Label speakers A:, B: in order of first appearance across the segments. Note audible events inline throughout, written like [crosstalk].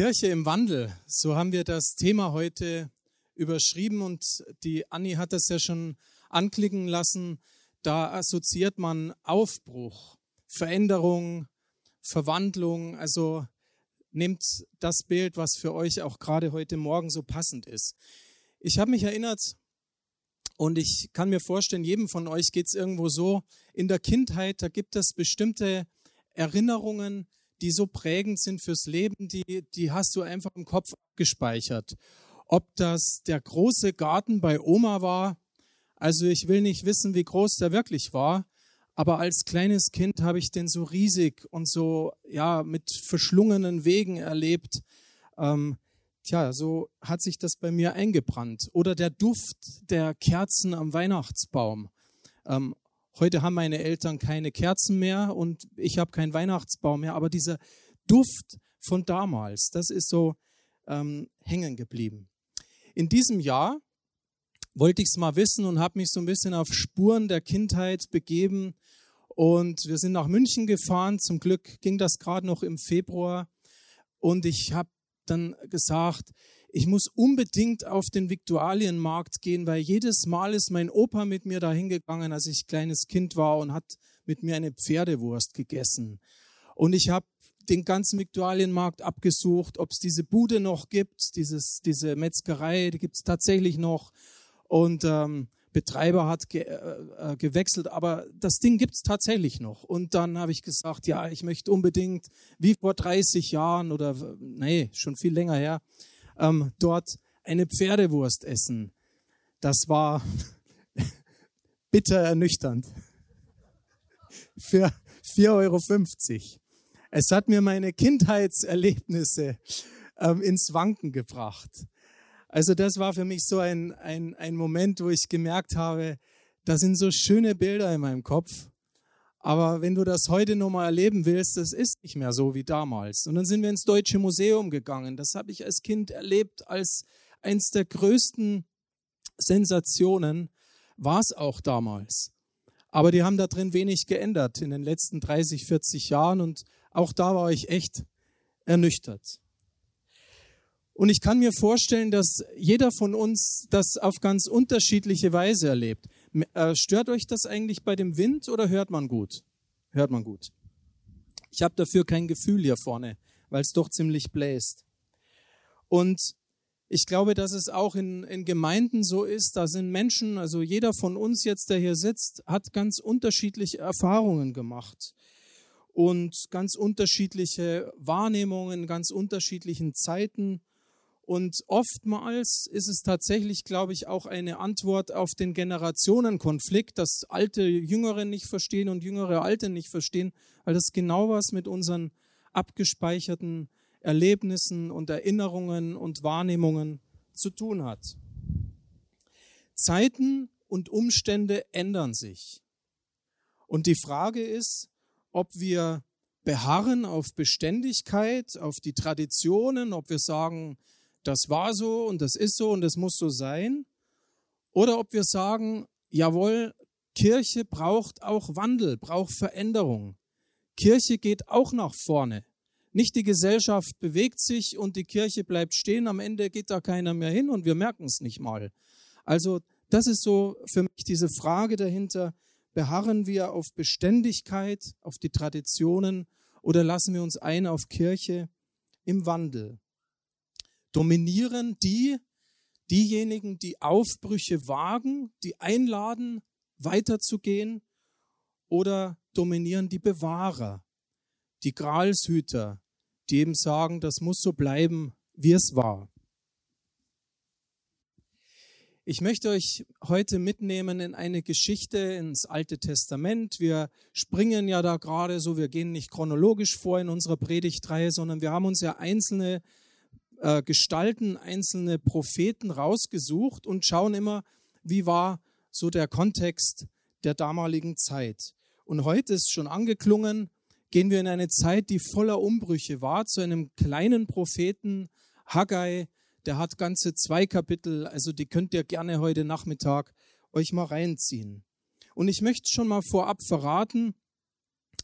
A: Kirche im Wandel, so haben wir das Thema heute überschrieben und die Anni hat das ja schon anklicken lassen. Da assoziiert man Aufbruch, Veränderung, Verwandlung. Also nehmt das Bild, was für euch auch gerade heute Morgen so passend ist. Ich habe mich erinnert und ich kann mir vorstellen, jedem von euch geht es irgendwo so. In der Kindheit, da gibt es bestimmte Erinnerungen, die so prägend sind fürs Leben, die, die hast du einfach im Kopf gespeichert. Ob das der große Garten bei Oma war, also ich will nicht wissen, wie groß der wirklich war, aber als kleines Kind habe ich den so riesig und so, ja, mit verschlungenen Wegen erlebt. Ähm, tja, so hat sich das bei mir eingebrannt. Oder der Duft der Kerzen am Weihnachtsbaum. Ähm, Heute haben meine Eltern keine Kerzen mehr und ich habe keinen Weihnachtsbaum mehr, aber dieser Duft von damals, das ist so ähm, hängen geblieben. In diesem Jahr wollte ich es mal wissen und habe mich so ein bisschen auf Spuren der Kindheit begeben. Und wir sind nach München gefahren. Zum Glück ging das gerade noch im Februar. Und ich habe dann gesagt, ich muss unbedingt auf den Viktualienmarkt gehen, weil jedes Mal ist mein Opa mit mir dahin gegangen, als ich kleines Kind war und hat mit mir eine Pferdewurst gegessen. Und ich habe den ganzen Viktualienmarkt abgesucht, ob es diese Bude noch gibt, dieses, diese Metzgerei, die gibt es tatsächlich noch. Und ähm, Betreiber hat ge, äh, äh gewechselt, aber das Ding gibt es tatsächlich noch. Und dann habe ich gesagt, ja, ich möchte unbedingt, wie vor 30 Jahren oder nee, schon viel länger her, ähm, dort eine Pferdewurst essen. Das war [laughs] bitter ernüchternd. [laughs] Für 4,50 Euro. Es hat mir meine Kindheitserlebnisse ähm, ins Wanken gebracht. Also das war für mich so ein, ein, ein Moment, wo ich gemerkt habe, da sind so schöne Bilder in meinem Kopf. Aber wenn du das heute nochmal erleben willst, das ist nicht mehr so wie damals. Und dann sind wir ins Deutsche Museum gegangen. Das habe ich als Kind erlebt als eins der größten Sensationen. War es auch damals. Aber die haben da drin wenig geändert in den letzten 30, 40 Jahren. Und auch da war ich echt ernüchtert. Und ich kann mir vorstellen, dass jeder von uns das auf ganz unterschiedliche Weise erlebt. Äh, stört euch das eigentlich bei dem Wind oder hört man gut? Hört man gut. Ich habe dafür kein Gefühl hier vorne, weil es doch ziemlich bläst. Und ich glaube, dass es auch in, in Gemeinden so ist, da sind Menschen, also jeder von uns jetzt, der hier sitzt, hat ganz unterschiedliche Erfahrungen gemacht und ganz unterschiedliche Wahrnehmungen, ganz unterschiedlichen Zeiten und oftmals ist es tatsächlich, glaube ich, auch eine Antwort auf den Generationenkonflikt, dass alte Jüngere nicht verstehen und Jüngere Alte nicht verstehen, weil das genau was mit unseren abgespeicherten Erlebnissen und Erinnerungen und Wahrnehmungen zu tun hat. Zeiten und Umstände ändern sich. Und die Frage ist, ob wir beharren auf Beständigkeit, auf die Traditionen, ob wir sagen, das war so und das ist so und das muss so sein. Oder ob wir sagen, jawohl, Kirche braucht auch Wandel, braucht Veränderung. Kirche geht auch nach vorne. Nicht die Gesellschaft bewegt sich und die Kirche bleibt stehen, am Ende geht da keiner mehr hin und wir merken es nicht mal. Also das ist so für mich diese Frage dahinter, beharren wir auf Beständigkeit, auf die Traditionen oder lassen wir uns ein auf Kirche im Wandel? Dominieren die, diejenigen, die Aufbrüche wagen, die einladen, weiterzugehen, oder dominieren die Bewahrer, die Gralshüter, die eben sagen, das muss so bleiben, wie es war. Ich möchte euch heute mitnehmen in eine Geschichte ins Alte Testament. Wir springen ja da gerade so, wir gehen nicht chronologisch vor in unserer Predigtreihe, sondern wir haben uns ja einzelne äh, Gestalten, einzelne Propheten rausgesucht und schauen immer, wie war so der Kontext der damaligen Zeit. Und heute ist schon angeklungen, gehen wir in eine Zeit, die voller Umbrüche war, zu einem kleinen Propheten, Haggai, der hat ganze zwei Kapitel, also die könnt ihr gerne heute Nachmittag euch mal reinziehen. Und ich möchte schon mal vorab verraten,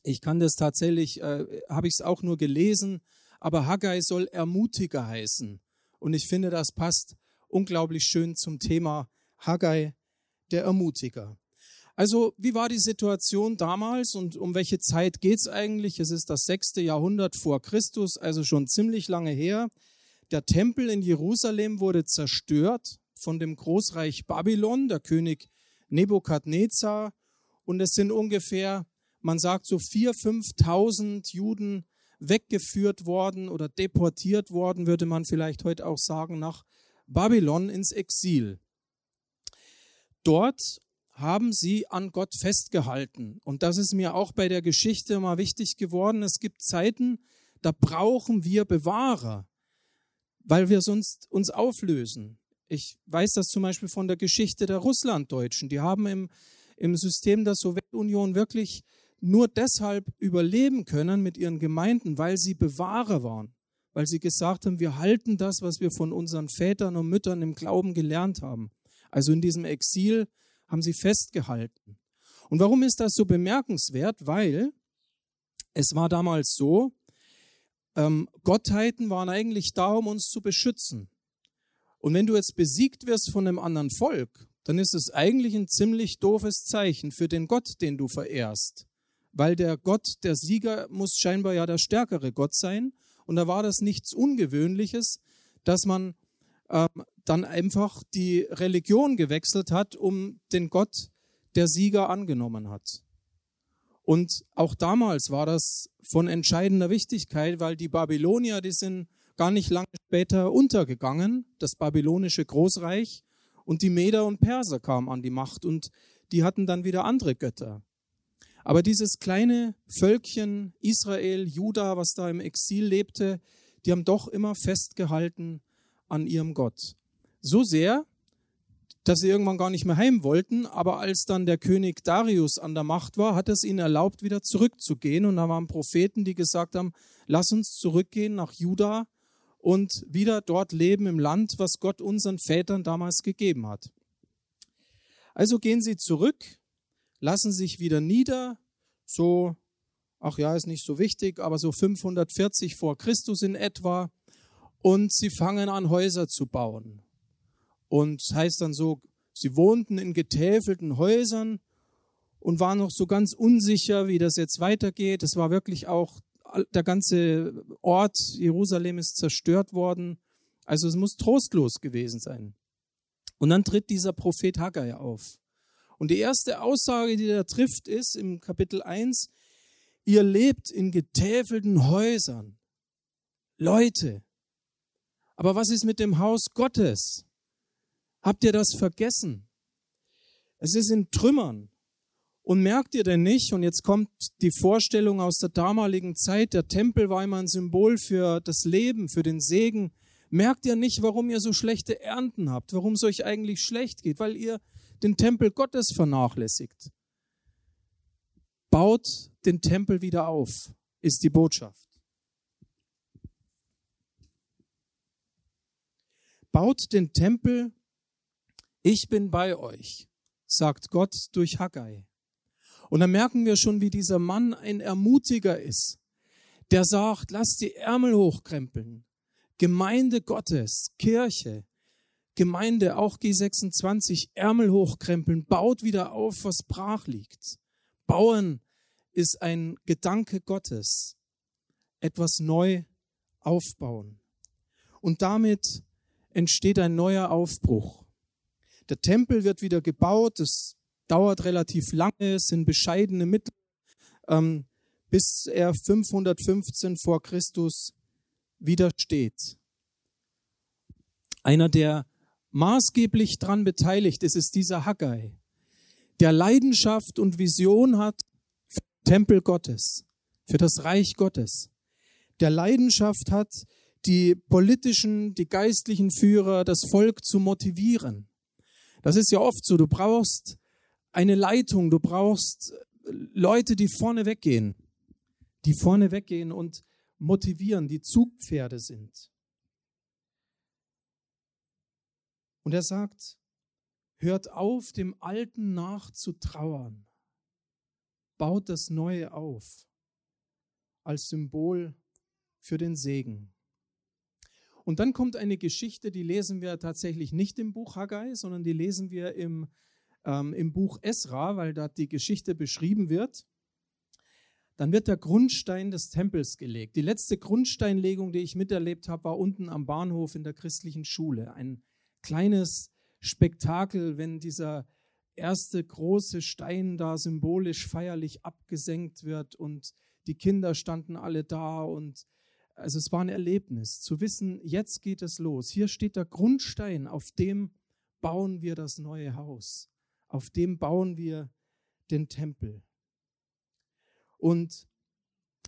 A: ich kann das tatsächlich, äh, habe ich es auch nur gelesen, aber Haggai soll Ermutiger heißen. Und ich finde, das passt unglaublich schön zum Thema Haggai, der Ermutiger. Also, wie war die Situation damals und um welche Zeit geht's eigentlich? Es ist das sechste Jahrhundert vor Christus, also schon ziemlich lange her. Der Tempel in Jerusalem wurde zerstört von dem Großreich Babylon, der König Nebukadnezar. Und es sind ungefähr, man sagt so vier, fünftausend Juden weggeführt worden oder deportiert worden, würde man vielleicht heute auch sagen, nach Babylon ins Exil. Dort haben sie an Gott festgehalten. Und das ist mir auch bei der Geschichte mal wichtig geworden. Es gibt Zeiten, da brauchen wir Bewahrer, weil wir sonst uns auflösen. Ich weiß das zum Beispiel von der Geschichte der Russlanddeutschen. Die haben im, im System der Sowjetunion wirklich nur deshalb überleben können mit ihren Gemeinden, weil sie Bewahrer waren, weil sie gesagt haben, wir halten das, was wir von unseren Vätern und Müttern im Glauben gelernt haben. Also in diesem Exil haben sie festgehalten. Und warum ist das so bemerkenswert? Weil es war damals so, ähm, Gottheiten waren eigentlich da, um uns zu beschützen. Und wenn du jetzt besiegt wirst von einem anderen Volk, dann ist es eigentlich ein ziemlich doofes Zeichen für den Gott, den du verehrst. Weil der Gott, der Sieger, muss scheinbar ja der stärkere Gott sein. Und da war das nichts Ungewöhnliches, dass man ähm, dann einfach die Religion gewechselt hat, um den Gott der Sieger angenommen hat. Und auch damals war das von entscheidender Wichtigkeit, weil die Babylonier, die sind gar nicht lange später untergegangen, das babylonische Großreich, und die Meder und Perser kamen an die Macht und die hatten dann wieder andere Götter. Aber dieses kleine Völkchen Israel, Juda, was da im Exil lebte, die haben doch immer festgehalten an ihrem Gott. So sehr, dass sie irgendwann gar nicht mehr heim wollten, aber als dann der König Darius an der Macht war, hat es ihnen erlaubt, wieder zurückzugehen. Und da waren Propheten, die gesagt haben, lass uns zurückgehen nach Juda und wieder dort leben im Land, was Gott unseren Vätern damals gegeben hat. Also gehen sie zurück, lassen sich wieder nieder, so, ach ja, ist nicht so wichtig, aber so 540 vor Christus in etwa, und sie fangen an, Häuser zu bauen. Und es heißt dann so, sie wohnten in getäfelten Häusern und waren noch so ganz unsicher, wie das jetzt weitergeht. Es war wirklich auch, der ganze Ort Jerusalem ist zerstört worden. Also es muss trostlos gewesen sein. Und dann tritt dieser Prophet Haggai auf. Und die erste Aussage, die er trifft, ist im Kapitel 1, ihr lebt in getäfelten Häusern. Leute. Aber was ist mit dem Haus Gottes? Habt ihr das vergessen? Es ist in Trümmern. Und merkt ihr denn nicht, und jetzt kommt die Vorstellung aus der damaligen Zeit, der Tempel war immer ein Symbol für das Leben, für den Segen. Merkt ihr nicht, warum ihr so schlechte Ernten habt, warum es euch eigentlich schlecht geht? Weil ihr den Tempel Gottes vernachlässigt. Baut den Tempel wieder auf, ist die Botschaft. Baut den Tempel ich bin bei euch, sagt Gott durch Haggai. Und dann merken wir schon, wie dieser Mann ein Ermutiger ist, der sagt, lasst die Ärmel hochkrempeln. Gemeinde Gottes, Kirche, Gemeinde, auch G26, Ärmel hochkrempeln, baut wieder auf, was brach liegt. Bauen ist ein Gedanke Gottes. Etwas neu aufbauen. Und damit entsteht ein neuer Aufbruch. Der Tempel wird wieder gebaut. Das dauert relativ lange, es sind bescheidene Mittel, ähm, bis er 515 vor Christus wieder steht. Einer, der maßgeblich daran beteiligt ist, ist dieser Haggai, der Leidenschaft und Vision hat für den Tempel Gottes, für das Reich Gottes, der Leidenschaft hat, die politischen, die geistlichen Führer, das Volk zu motivieren, das ist ja oft so. Du brauchst eine Leitung, du brauchst Leute, die vorne weggehen, die vorne weggehen und motivieren, die Zugpferde sind. Und er sagt, hört auf, dem Alten nachzutrauern, baut das Neue auf als Symbol für den Segen. Und dann kommt eine Geschichte, die lesen wir tatsächlich nicht im Buch Haggai, sondern die lesen wir im, ähm, im Buch Esra, weil da die Geschichte beschrieben wird. Dann wird der Grundstein des Tempels gelegt. Die letzte Grundsteinlegung, die ich miterlebt habe, war unten am Bahnhof in der christlichen Schule. Ein kleines Spektakel, wenn dieser erste große Stein da symbolisch feierlich abgesenkt wird und die Kinder standen alle da und also es war ein Erlebnis zu wissen, jetzt geht es los. Hier steht der Grundstein, auf dem bauen wir das neue Haus. Auf dem bauen wir den Tempel. Und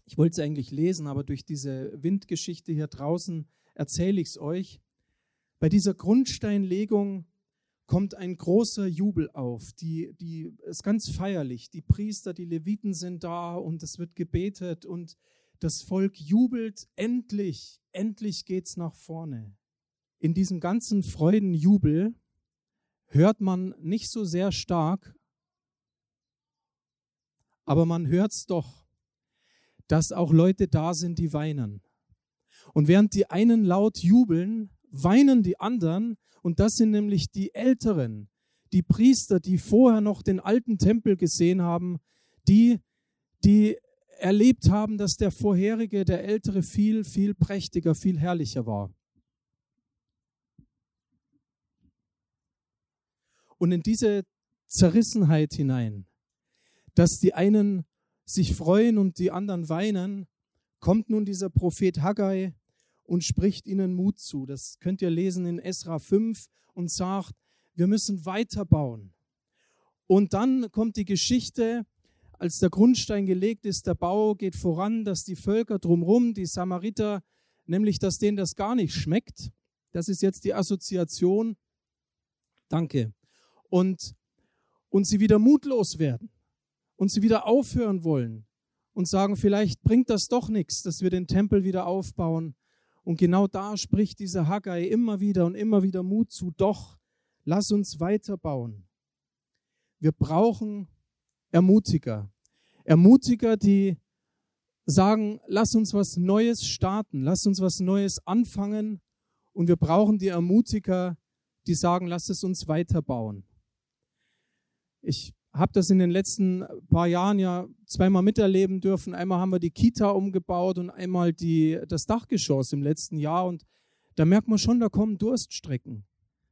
A: ich wollte es eigentlich lesen, aber durch diese Windgeschichte hier draußen erzähle ich es euch. Bei dieser Grundsteinlegung kommt ein großer Jubel auf. Die, die ist ganz feierlich. Die Priester, die Leviten sind da und es wird gebetet und das Volk jubelt. Endlich, endlich geht's nach vorne. In diesem ganzen Freudenjubel hört man nicht so sehr stark aber man hört es doch, dass auch Leute da sind, die weinen. Und während die einen laut jubeln, weinen die anderen, und das sind nämlich die Älteren, die Priester, die vorher noch den alten Tempel gesehen haben, die, die erlebt haben, dass der vorherige, der ältere, viel, viel prächtiger, viel herrlicher war. Und in diese Zerrissenheit hinein dass die einen sich freuen und die anderen weinen, kommt nun dieser Prophet Haggai und spricht ihnen Mut zu. Das könnt ihr lesen in Esra 5 und sagt, wir müssen weiterbauen. Und dann kommt die Geschichte, als der Grundstein gelegt ist, der Bau geht voran, dass die Völker drumherum, die Samariter, nämlich dass denen das gar nicht schmeckt. Das ist jetzt die Assoziation. Danke. Und, und sie wieder mutlos werden und sie wieder aufhören wollen und sagen, vielleicht bringt das doch nichts, dass wir den Tempel wieder aufbauen. Und genau da spricht dieser Haggai immer wieder und immer wieder Mut zu, doch, lass uns weiterbauen. Wir brauchen Ermutiger. Ermutiger, die sagen, lass uns was Neues starten, lass uns was Neues anfangen. Und wir brauchen die Ermutiger, die sagen, lass es uns weiterbauen. Ich habe das in den letzten paar Jahren ja zweimal miterleben dürfen. Einmal haben wir die Kita umgebaut und einmal die, das Dachgeschoss im letzten Jahr. Und da merkt man schon, da kommen Durststrecken.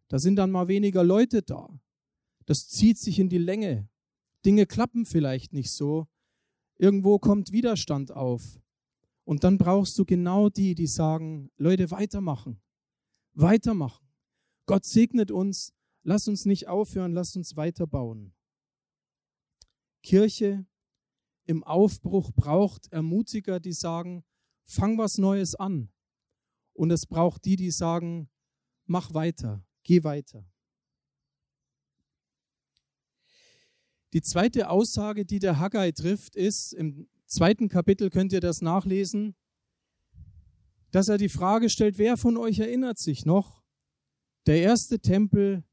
A: Da sind dann mal weniger Leute da. Das zieht sich in die Länge. Dinge klappen vielleicht nicht so. Irgendwo kommt Widerstand auf. Und dann brauchst du genau die, die sagen, Leute, weitermachen. Weitermachen. Gott segnet uns. Lass uns nicht aufhören, lass uns weiterbauen. Kirche im Aufbruch braucht Ermutiger, die sagen, fang was Neues an. Und es braucht die, die sagen, mach weiter, geh weiter. Die zweite Aussage, die der Haggai trifft, ist, im zweiten Kapitel könnt ihr das nachlesen, dass er die Frage stellt, wer von euch erinnert sich noch, der erste Tempel,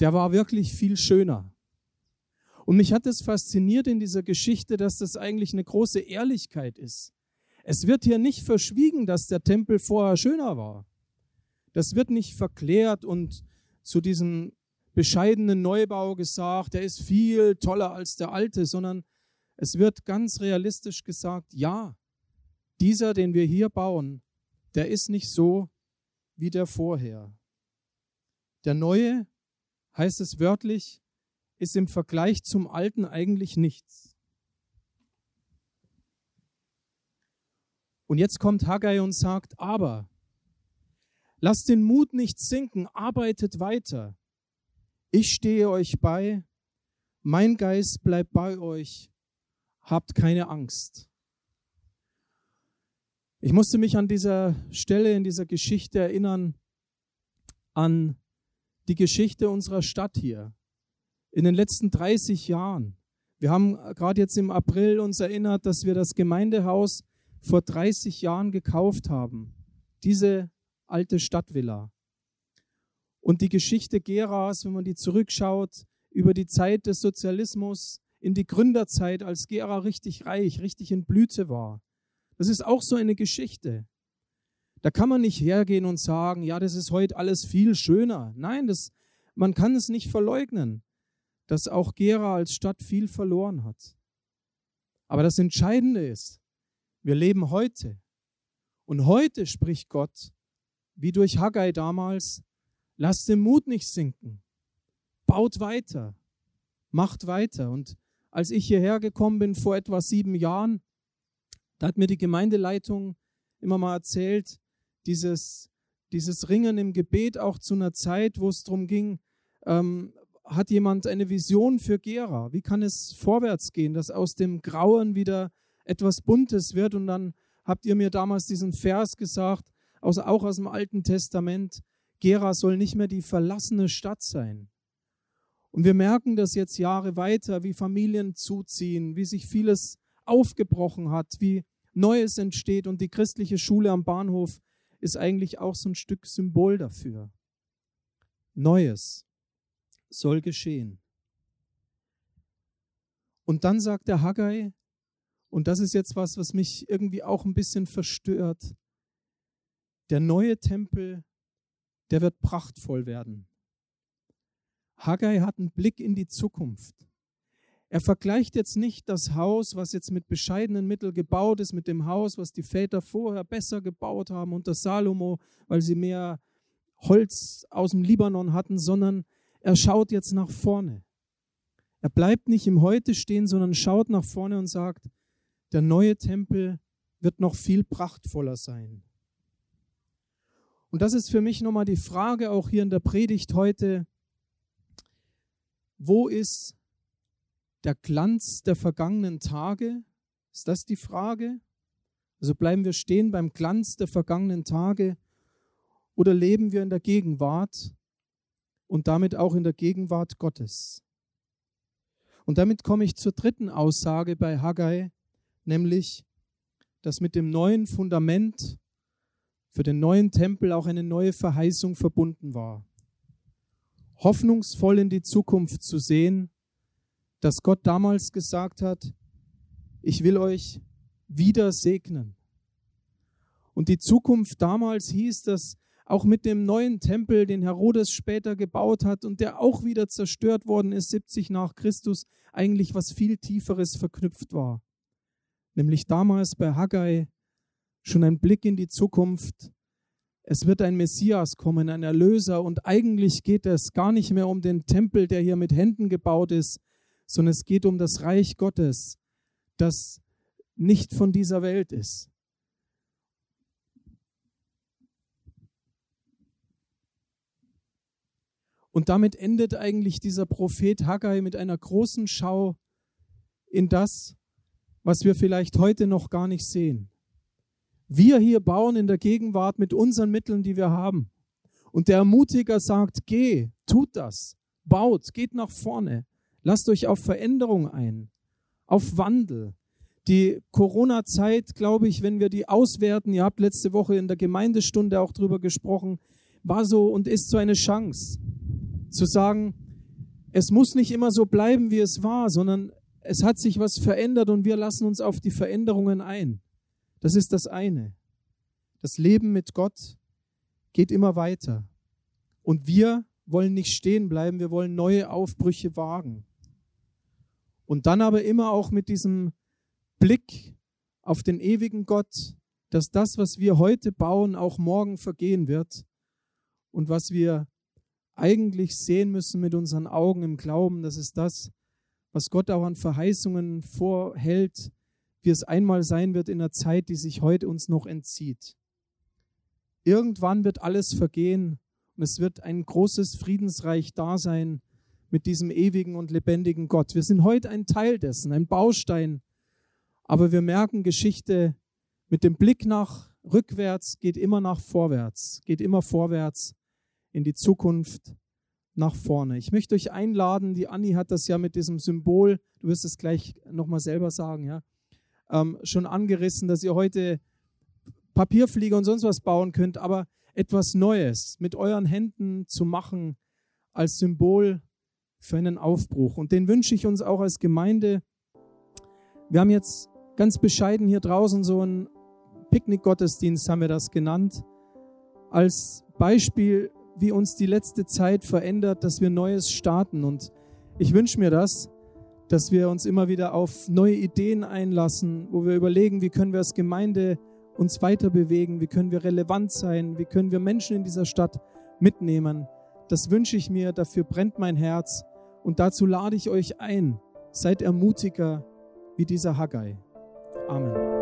A: der war wirklich viel schöner. Und mich hat es fasziniert in dieser Geschichte, dass das eigentlich eine große Ehrlichkeit ist. Es wird hier nicht verschwiegen, dass der Tempel vorher schöner war. Das wird nicht verklärt und zu diesem bescheidenen Neubau gesagt, der ist viel toller als der alte, sondern es wird ganz realistisch gesagt, ja, dieser, den wir hier bauen, der ist nicht so wie der vorher. Der neue, heißt es wörtlich, ist im Vergleich zum Alten eigentlich nichts. Und jetzt kommt Haggai und sagt, aber lasst den Mut nicht sinken, arbeitet weiter. Ich stehe euch bei, mein Geist bleibt bei euch, habt keine Angst. Ich musste mich an dieser Stelle in dieser Geschichte erinnern an die Geschichte unserer Stadt hier in den letzten 30 Jahren. Wir haben gerade jetzt im April uns erinnert, dass wir das Gemeindehaus vor 30 Jahren gekauft haben. Diese alte Stadtvilla. Und die Geschichte Geras, wenn man die zurückschaut, über die Zeit des Sozialismus in die Gründerzeit, als Gera richtig reich, richtig in Blüte war. Das ist auch so eine Geschichte. Da kann man nicht hergehen und sagen, ja, das ist heute alles viel schöner. Nein, das, man kann es nicht verleugnen, dass auch Gera als Stadt viel verloren hat. Aber das Entscheidende ist, wir leben heute. Und heute spricht Gott, wie durch Haggai damals, lasst den Mut nicht sinken. Baut weiter. Macht weiter. Und als ich hierher gekommen bin vor etwa sieben Jahren, da hat mir die Gemeindeleitung immer mal erzählt, dieses, dieses Ringen im Gebet auch zu einer Zeit, wo es darum ging, ähm, hat jemand eine Vision für Gera? Wie kann es vorwärts gehen, dass aus dem Grauen wieder etwas Buntes wird? Und dann habt ihr mir damals diesen Vers gesagt, auch aus dem Alten Testament, Gera soll nicht mehr die verlassene Stadt sein. Und wir merken das jetzt Jahre weiter, wie Familien zuziehen, wie sich vieles aufgebrochen hat, wie Neues entsteht und die christliche Schule am Bahnhof ist eigentlich auch so ein Stück Symbol dafür. Neues soll geschehen. Und dann sagt der Haggai, und das ist jetzt was, was mich irgendwie auch ein bisschen verstört, der neue Tempel, der wird prachtvoll werden. Haggai hat einen Blick in die Zukunft. Er vergleicht jetzt nicht das Haus, was jetzt mit bescheidenen Mitteln gebaut ist, mit dem Haus, was die Väter vorher besser gebaut haben unter Salomo, weil sie mehr Holz aus dem Libanon hatten, sondern er schaut jetzt nach vorne. Er bleibt nicht im Heute stehen, sondern schaut nach vorne und sagt, der neue Tempel wird noch viel prachtvoller sein. Und das ist für mich nochmal die Frage auch hier in der Predigt heute, wo ist der Glanz der vergangenen Tage? Ist das die Frage? Also bleiben wir stehen beim Glanz der vergangenen Tage oder leben wir in der Gegenwart und damit auch in der Gegenwart Gottes? Und damit komme ich zur dritten Aussage bei Haggai, nämlich, dass mit dem neuen Fundament für den neuen Tempel auch eine neue Verheißung verbunden war. Hoffnungsvoll in die Zukunft zu sehen dass Gott damals gesagt hat, ich will euch wieder segnen. Und die Zukunft damals hieß, dass auch mit dem neuen Tempel, den Herodes später gebaut hat und der auch wieder zerstört worden ist, 70 nach Christus, eigentlich was viel Tieferes verknüpft war. Nämlich damals bei Haggai schon ein Blick in die Zukunft. Es wird ein Messias kommen, ein Erlöser und eigentlich geht es gar nicht mehr um den Tempel, der hier mit Händen gebaut ist, sondern es geht um das Reich Gottes, das nicht von dieser Welt ist. Und damit endet eigentlich dieser Prophet Haggai mit einer großen Schau in das, was wir vielleicht heute noch gar nicht sehen. Wir hier bauen in der Gegenwart mit unseren Mitteln, die wir haben. Und der Ermutiger sagt, geh, tut das, baut, geht nach vorne. Lasst euch auf Veränderung ein, auf Wandel. Die Corona-Zeit, glaube ich, wenn wir die auswerten, ihr habt letzte Woche in der Gemeindestunde auch drüber gesprochen, war so und ist so eine Chance zu sagen, es muss nicht immer so bleiben, wie es war, sondern es hat sich was verändert und wir lassen uns auf die Veränderungen ein. Das ist das eine. Das Leben mit Gott geht immer weiter. Und wir wollen nicht stehen bleiben, wir wollen neue Aufbrüche wagen. Und dann aber immer auch mit diesem Blick auf den ewigen Gott, dass das, was wir heute bauen, auch morgen vergehen wird. Und was wir eigentlich sehen müssen mit unseren Augen im Glauben, das ist das, was Gott auch an Verheißungen vorhält, wie es einmal sein wird in der Zeit, die sich heute uns noch entzieht. Irgendwann wird alles vergehen und es wird ein großes Friedensreich da sein, mit diesem ewigen und lebendigen Gott. Wir sind heute ein Teil dessen, ein Baustein. Aber wir merken, Geschichte mit dem Blick nach rückwärts geht immer nach vorwärts, geht immer vorwärts in die Zukunft nach vorne. Ich möchte euch einladen, die Anni hat das ja mit diesem Symbol, du wirst es gleich nochmal selber sagen, ja, ähm, schon angerissen, dass ihr heute Papierflieger und sonst was bauen könnt, aber etwas Neues mit euren Händen zu machen als Symbol für einen Aufbruch. Und den wünsche ich uns auch als Gemeinde. Wir haben jetzt ganz bescheiden hier draußen so ein Picknickgottesdienst haben wir das genannt, als Beispiel, wie uns die letzte Zeit verändert, dass wir Neues starten. Und ich wünsche mir das, dass wir uns immer wieder auf neue Ideen einlassen, wo wir überlegen, wie können wir als Gemeinde uns weiter bewegen, wie können wir relevant sein, wie können wir Menschen in dieser Stadt mitnehmen. Das wünsche ich mir, dafür brennt mein Herz und dazu lade ich euch ein. Seid ermutiger wie dieser Haggai. Amen.